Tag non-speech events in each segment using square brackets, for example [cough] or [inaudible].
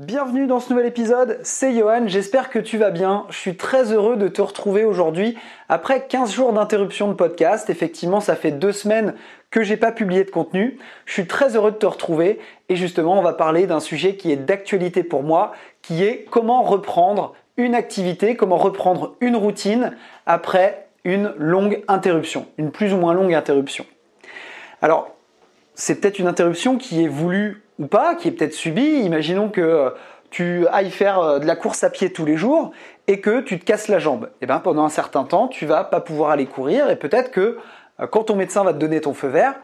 Bienvenue dans ce nouvel épisode, c'est Johan, j'espère que tu vas bien. Je suis très heureux de te retrouver aujourd'hui après 15 jours d'interruption de podcast. Effectivement, ça fait deux semaines que j'ai pas publié de contenu. Je suis très heureux de te retrouver et justement, on va parler d'un sujet qui est d'actualité pour moi, qui est comment reprendre une activité, comment reprendre une routine après une longue interruption, une plus ou moins longue interruption. Alors, c'est peut-être une interruption qui est voulue ou pas, qui est peut-être subie. Imaginons que euh, tu ailles faire euh, de la course à pied tous les jours et que tu te casses la jambe. Et eh bien pendant un certain temps, tu vas pas pouvoir aller courir et peut-être que euh, quand ton médecin va te donner ton feu vert,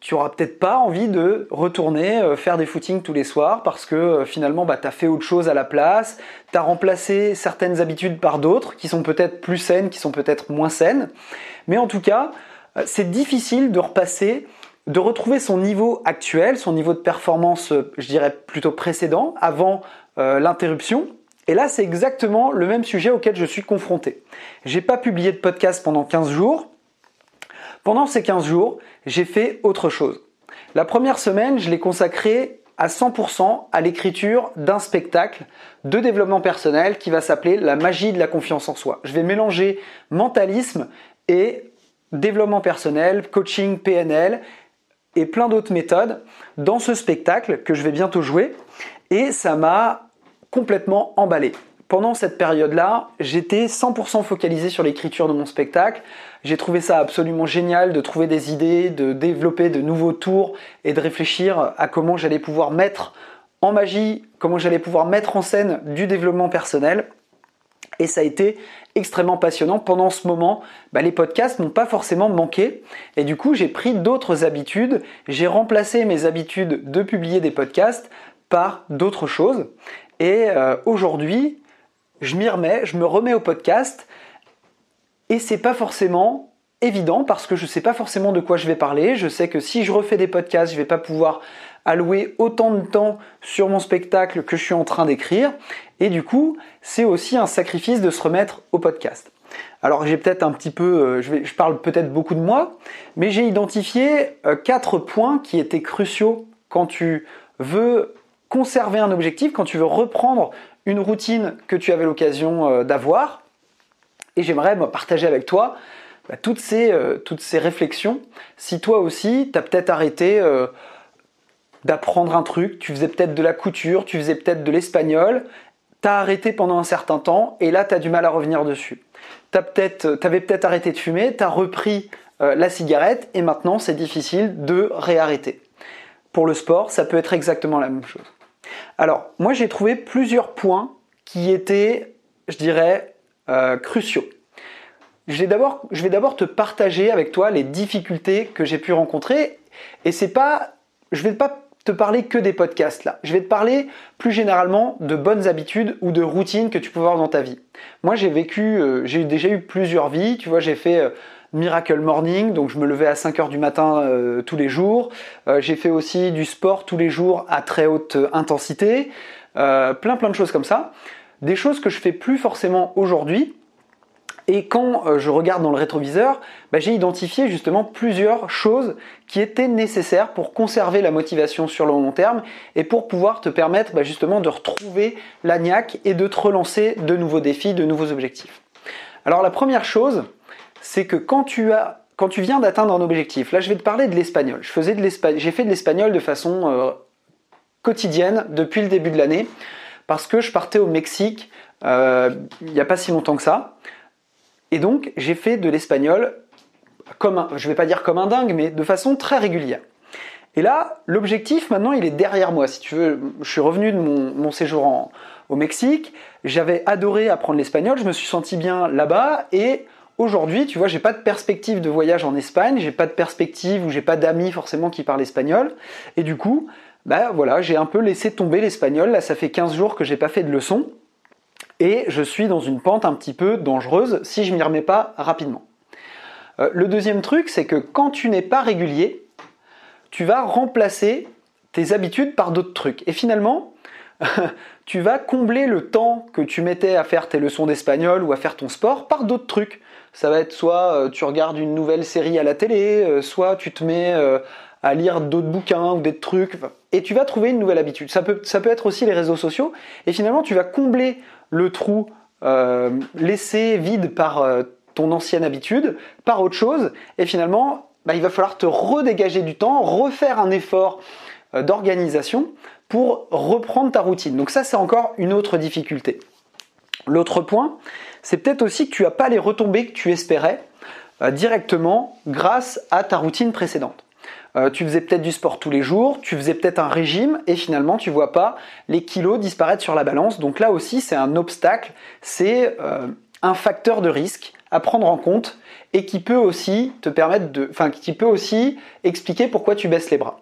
tu auras peut-être pas envie de retourner faire des footings tous les soirs parce que finalement bah, tu as fait autre chose à la place, tu as remplacé certaines habitudes par d'autres qui sont peut-être plus saines, qui sont peut-être moins saines. Mais en tout cas, c'est difficile de repasser de retrouver son niveau actuel, son niveau de performance, je dirais plutôt précédent, avant euh, l'interruption. Et là, c'est exactement le même sujet auquel je suis confronté. J'ai pas publié de podcast pendant 15 jours. Pendant ces 15 jours, j'ai fait autre chose. La première semaine, je l'ai consacrée à 100% à l'écriture d'un spectacle de développement personnel qui va s'appeler La magie de la confiance en soi. Je vais mélanger mentalisme et développement personnel, coaching PNL et plein d'autres méthodes dans ce spectacle que je vais bientôt jouer. Et ça m'a complètement emballé. Pendant cette période-là, j'étais 100% focalisé sur l'écriture de mon spectacle. J'ai trouvé ça absolument génial de trouver des idées, de développer de nouveaux tours et de réfléchir à comment j'allais pouvoir mettre en magie, comment j'allais pouvoir mettre en scène du développement personnel. Et ça a été extrêmement passionnant. Pendant ce moment, bah, les podcasts n'ont pas forcément manqué. Et du coup, j'ai pris d'autres habitudes. J'ai remplacé mes habitudes de publier des podcasts par d'autres choses. Et euh, aujourd'hui, je m'y remets, je me remets au podcast. Et c'est pas forcément évident parce que je sais pas forcément de quoi je vais parler. Je sais que si je refais des podcasts, je vais pas pouvoir allouer autant de temps sur mon spectacle que je suis en train d'écrire. Et du coup, c'est aussi un sacrifice de se remettre au podcast. Alors j'ai peut-être un petit peu, euh, je, parle peut-être beaucoup de moi, mais j'ai identifié euh, quatre points qui étaient cruciaux quand tu veux conserver un objectif, quand tu veux reprendre une routine que tu avais l'occasion euh, d'avoir. Et j'aimerais partager avec toi bah, toutes, ces, toutes ces réflexions. Si toi aussi, tu as peut-être arrêté d'apprendre un truc, tu faisais peut-être de la couture, tu faisais peut-être de l'espagnol, t'as arrêté pendant un certain temps et là t'as du mal à revenir dessus. T'as peut-être, t'avais peut-être arrêté de fumer, t'as repris euh, la cigarette et maintenant c'est difficile de réarrêter. Pour le sport, ça peut être exactement la même chose. Alors, moi j'ai trouvé plusieurs points qui étaient, je dirais, euh, cruciaux. Je vais d'abord te partager avec toi les difficultés que j'ai pu rencontrer et c'est pas, je vais pas parler que des podcasts là. Je vais te parler plus généralement de bonnes habitudes ou de routines que tu peux avoir dans ta vie. Moi, j'ai vécu, euh, j'ai déjà eu plusieurs vies. Tu vois, j'ai fait euh, Miracle Morning, donc je me levais à 5 heures du matin euh, tous les jours. j'ai fait aussi du sport tous les jours à très haute intensité. plein plein de choses comme ça. Des choses que je fais plus forcément aujourd'hui et quand euh, je regarde dans le rétroviseur, bah, j'ai identifié justement plusieurs choses qui étaient nécessaires pour conserver la motivation sur le long terme et pour pouvoir te permettre bah, justement de retrouver la niaque et de te relancer de nouveaux défis, de nouveaux objectifs. Alors la première chose, c'est que quand tu as quand tu viens d'atteindre un objectif, là je vais te parler de l'espagnol. Je faisais de l'espagnol, j'ai fait de l'espagnol de façon euh, quotidienne depuis le début de l'année parce que je partais au Mexique euh, il n'y a pas si longtemps que ça. Et donc, j'ai fait de l'espagnol comme un, je vais pas dire comme un dingue, mais de façon très régulière. Et là, l'objectif maintenant, il est derrière moi. Si tu veux, je suis revenu de mon, séjour au Mexique. J'avais adoré apprendre l'espagnol. Je me suis senti bien là-bas. Et aujourd'hui, tu vois, j'ai pas de perspective de voyage en Espagne. J'ai pas de perspective ou j'ai pas d'amis forcément qui parlent espagnol. Et du coup, bah voilà, j'ai un peu laissé tomber l'espagnol. Là, ça fait 15 jours que j'ai pas fait de leçons et je suis dans une pente un petit peu dangereuse si je m'y remets pas rapidement. Euh, le deuxième truc, c'est que quand tu n'es pas régulier, tu vas remplacer tes habitudes par d'autres trucs. Et finalement, [laughs] tu vas combler le temps que tu mettais à faire tes leçons d'espagnol ou à faire ton sport par d'autres trucs. Ça va être soit euh, tu regardes une nouvelle série à la télé, euh, soit tu te mets à lire d'autres bouquins ou des trucs, et tu vas trouver une nouvelle habitude. Ça peut, ça peut être aussi les réseaux sociaux, et finalement tu vas combler le trou euh, laissé vide par euh, ton ancienne habitude, par autre chose, et finalement bah, il va falloir te redégager du temps, refaire un effort euh, d'organisation pour reprendre ta routine. Donc ça c'est encore une autre difficulté. L'autre point, c'est peut-être aussi que tu n'as pas les retombées que tu espérais directement grâce à ta routine précédente. Euh, tu faisais peut-être du sport tous les jours, tu faisais peut-être un régime et finalement tu vois pas les kilos disparaître sur la balance. Donc là aussi c'est un obstacle, c'est euh, un facteur de risque à prendre en compte et qui peut aussi te permettre de, enfin qui peut aussi expliquer pourquoi tu baisses les bras.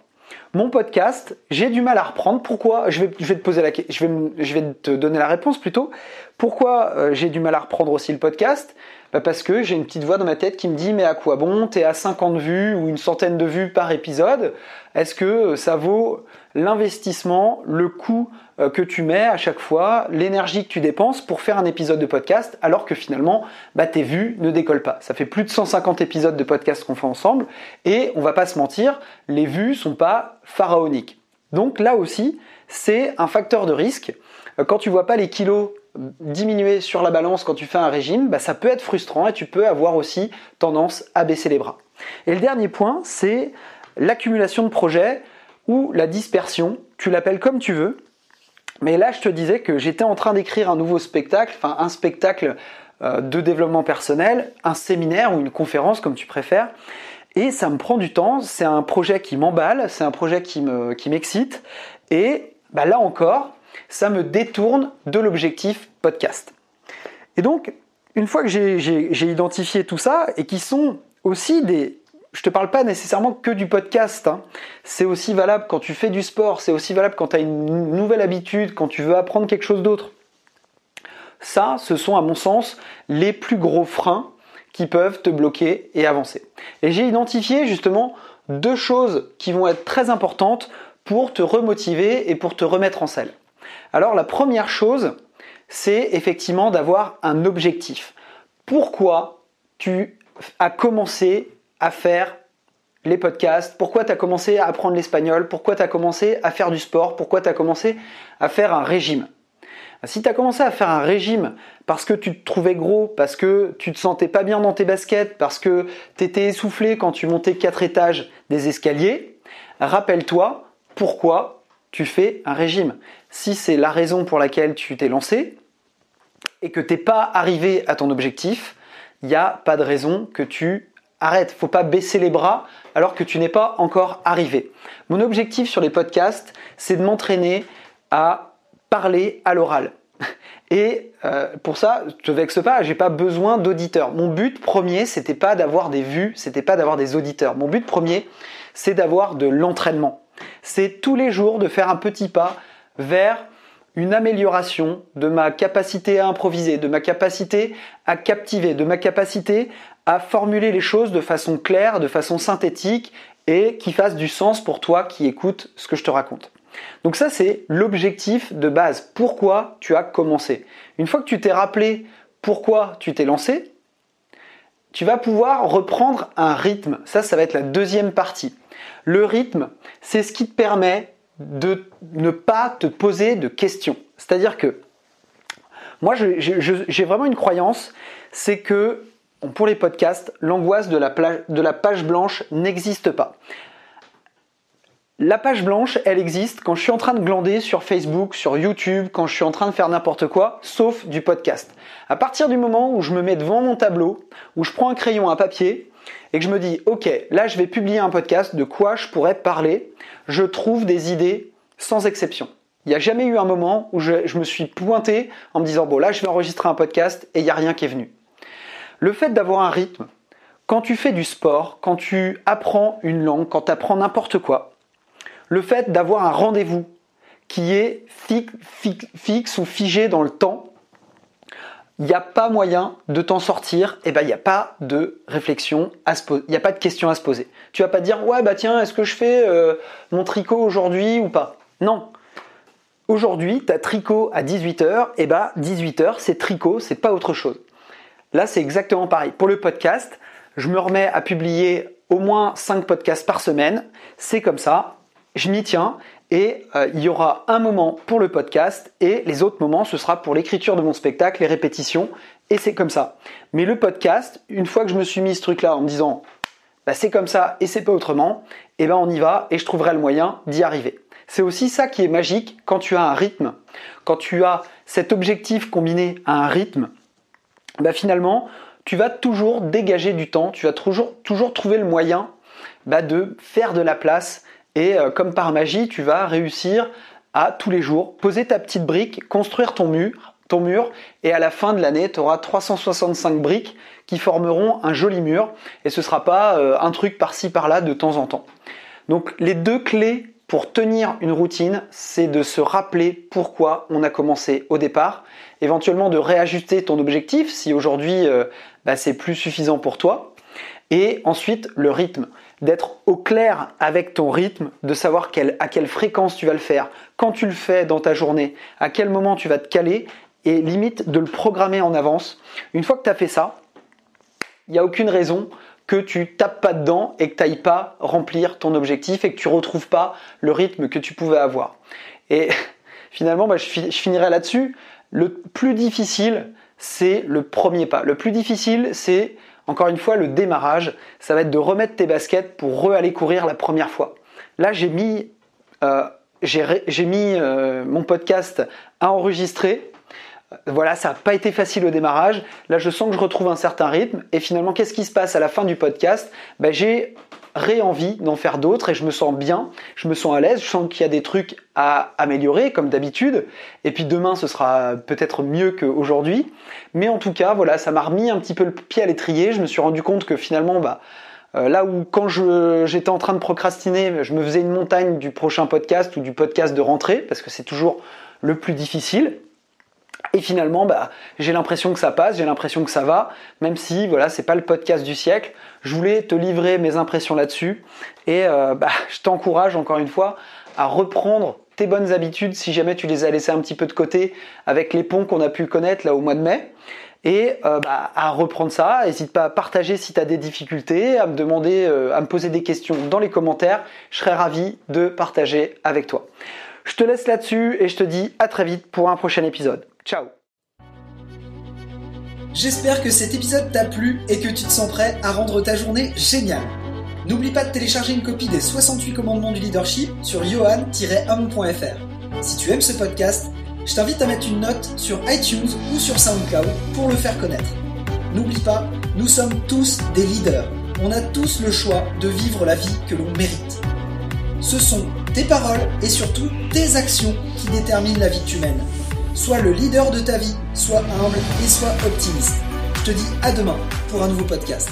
Mon podcast, j'ai du mal à reprendre. Pourquoi? Je vais, te donner la réponse plutôt. Pourquoi euh, j'ai du mal à reprendre aussi le podcast? Bah, Parce que j'ai une petite voix dans ma tête qui me dit mais à quoi bon? T'es à 50 vues ou une centaine de vues par épisode. Est-ce que euh, ça vaut l'investissement, le coût euh, que tu mets à chaque fois, l'énergie que tu dépenses pour faire un épisode de podcast, alors que finalement, bah, tes vues ne décollent pas? Ça fait plus de 150 épisodes de podcast qu'on fait ensemble, et on va pas se mentir, les vues sont pas pharaoniques. Donc là aussi, c'est un facteur de risque. Euh, quand tu vois pas les kilos diminuer sur la balance quand tu fais un régime, bah, ça peut être frustrant et tu peux avoir aussi tendance à baisser les bras. Et le dernier point, c'est l'accumulation de projets ou la dispersion, tu l'appelles comme tu veux. Mais là, je te disais que j'étais en train d'écrire un nouveau spectacle, enfin un spectacle euh, de développement personnel, un séminaire ou une conférence comme tu préfères. Et ça me prend du temps, c'est un projet qui m'emballe, c'est un projet qui m'excite. et bah, là encore, ça me détourne de l'objectif podcast. Et donc, une fois que j'ai identifié tout ça, et qui sont aussi des, je te parle pas nécessairement que du podcast. Hein. C'est aussi valable quand tu fais du sport, c'est aussi valable quand tu as une nouvelle habitude, quand tu veux apprendre quelque chose d'autre. Ça, ce sont à mon sens les plus gros freins qui peuvent te bloquer et avancer. Et j'ai identifié justement deux choses qui vont être très importantes pour te remotiver et pour te remettre en selle. Alors la première chose, c'est effectivement d'avoir un objectif. Pourquoi tu as commencé à faire les podcasts, pourquoi tu as commencé à apprendre l'espagnol, pourquoi tu as commencé à faire du sport, pourquoi tu as commencé à faire un régime? Si tu as commencé à faire un régime parce que tu te trouvais gros, parce que tu te sentais pas bien dans tes baskets, parce que tu étais essoufflé quand tu montais quatre étages des escaliers, rappelle-toi pourquoi tu fais un régime. Si c'est la raison pour laquelle tu t'es lancé et que tu n'es pas arrivé à ton objectif, il n'y a pas de raison que tu Arrête, faut pas baisser les bras alors que tu n'es pas encore arrivé. Mon objectif sur les podcasts, c'est de m'entraîner à parler à l'oral. [laughs] Et euh, pour ça, je te vexe pas, j'ai pas besoin d'auditeurs. Mon but premier, c'était pas d'avoir des vues, c'était pas d'avoir des auditeurs. Mon but premier, c'est d'avoir de l'entraînement. C'est tous les jours de faire un petit pas vers une amélioration de ma capacité à improviser, de ma capacité à captiver, de ma capacité à formuler les choses de façon claire, de façon synthétique et qui fasse du sens pour toi qui écoutes ce que je te raconte. Donc ça c'est l'objectif de base. Pourquoi tu as commencé? Une fois que tu t'es rappelé pourquoi tu t'es lancé, tu vas pouvoir reprendre un rythme. Ça, ça va être la deuxième partie. Le rythme, c'est ce qui te permet de ne pas te poser de questions. C'est-à-dire que moi, j'ai vraiment une croyance, c'est que pour les podcasts, l'angoisse de, la page blanche n'existe pas. La page blanche, elle existe quand je suis en train de glander sur Facebook, sur YouTube, quand je suis en train de faire n'importe quoi, sauf du podcast. À partir du moment où je me mets devant mon tableau, où je prends un crayon, un papier, et que je me dis, ok, là je vais publier un podcast, de quoi je pourrais parler, je trouve des idées sans exception. Il n'y a jamais eu un moment où je, me suis pointé en me disant, bon là je vais enregistrer un podcast et il n'y a rien qui est venu. Le fait d'avoir un rythme, quand tu fais du sport, quand tu apprends une langue, quand tu apprends n'importe quoi, le fait d'avoir un rendez-vous qui est fixe ou figé dans le temps, il n'y a pas moyen de t'en sortir, et eh ben il n'y a pas de réflexion à se poser, il n'y a pas de question à se poser. Tu vas pas dire ouais bah tiens est-ce que je fais euh, mon tricot aujourd'hui ou pas? Non. Aujourd'hui, tu as tricot à 18h, et bah 18h c'est tricot, c'est pas autre chose. Là c'est exactement pareil. Pour le podcast, je me remets à publier au moins 5 podcasts par semaine. C'est comme ça, je m'y tiens et euh, il y aura un moment pour le podcast et les autres moments ce sera pour l'écriture de mon spectacle, les répétitions et c'est comme ça. Mais le podcast, une fois que je me suis mis ce truc là en me disant bah, c'est comme ça et c'est pas autrement, et eh ben on y va et je trouverai le moyen d'y arriver. C'est aussi ça qui est magique quand tu as un rythme, quand tu as cet objectif combiné à un rythme, bah finalement, tu vas toujours dégager du temps, tu vas toujours, toujours trouver le moyen bah de faire de la place et euh, comme par magie, tu vas réussir à tous les jours poser ta petite brique, construire ton mur, et à la fin de l'année, tu auras 365 briques qui formeront un joli mur et ce sera pas euh, un truc par-ci par-là de temps en temps. Donc les deux clés pour tenir une routine, c'est de se rappeler pourquoi on a commencé au départ, éventuellement de réajuster ton objectif si aujourd'hui euh, bah, c'est plus suffisant pour toi, et ensuite le rythme, d'être au clair avec ton rythme, de savoir à quelle fréquence tu vas le faire, quand tu le fais dans ta journée, à quel moment tu vas te caler, et limite de le programmer en avance. Une fois que tu as fait ça, il n'y a aucune raison que tu tapes pas dedans et que tu n'ailles pas remplir ton objectif et que tu retrouves pas le rythme que tu pouvais avoir. Et [laughs] finalement, bah, je, finirai là-dessus. Le plus difficile, c'est le premier pas. Le plus difficile, c'est encore une fois le démarrage. Ça va être de remettre tes baskets pour re-aller courir la première fois. Là, j'ai mis, euh, euh, mon podcast à enregistrer voilà, ça n'a pas été facile au démarrage. Là, je sens que je retrouve un certain rythme. Et finalement, qu'est-ce qui se passe à la fin du podcast? Ben, J'ai ré-envie d'en faire d'autres et je me sens bien, je me sens à l'aise, je sens qu'il y a des trucs à améliorer comme d'habitude. Et puis demain, ce sera peut-être mieux qu'aujourd'hui. Mais en tout cas, voilà, ça m'a remis un petit peu le pied à l'étrier. Je me suis rendu compte que finalement, bah, euh, là où quand j'étais en train de procrastiner, je me faisais une montagne du prochain podcast ou du podcast de rentrée, parce que c'est toujours le plus difficile. Et finalement, bah, j'ai l'impression que ça passe, j'ai l'impression que ça va, même si voilà, c'est pas le podcast du siècle. Je voulais te livrer mes impressions là-dessus et euh, bah, [laughs] je t'encourage encore une fois à reprendre tes bonnes habitudes si jamais tu les as laissées un petit peu de côté avec les ponts qu'on a pu connaître là au mois de mai et euh, bah, à reprendre ça. N'hésite pas à partager si tu as des difficultés, à me demander, euh, à me poser des questions dans les commentaires. Je serais ravi de partager avec toi. Je te laisse là-dessus et je te dis à très vite pour un prochain épisode. Ciao J'espère que cet épisode t'a plu et que tu te sens prêt à rendre ta journée géniale. N'oublie pas de télécharger une copie des 68 commandements du leadership sur johan-homme.fr. Si tu aimes ce podcast, je t'invite à mettre une note sur iTunes ou sur SoundCloud pour le faire connaître. N'oublie pas, nous sommes tous des leaders. On a tous le choix de vivre la vie que l'on mérite. Ce sont tes paroles et surtout tes actions qui déterminent la vie que tu mènes. Sois le leader de ta vie, sois humble et sois optimiste. Je te dis à demain pour un nouveau podcast.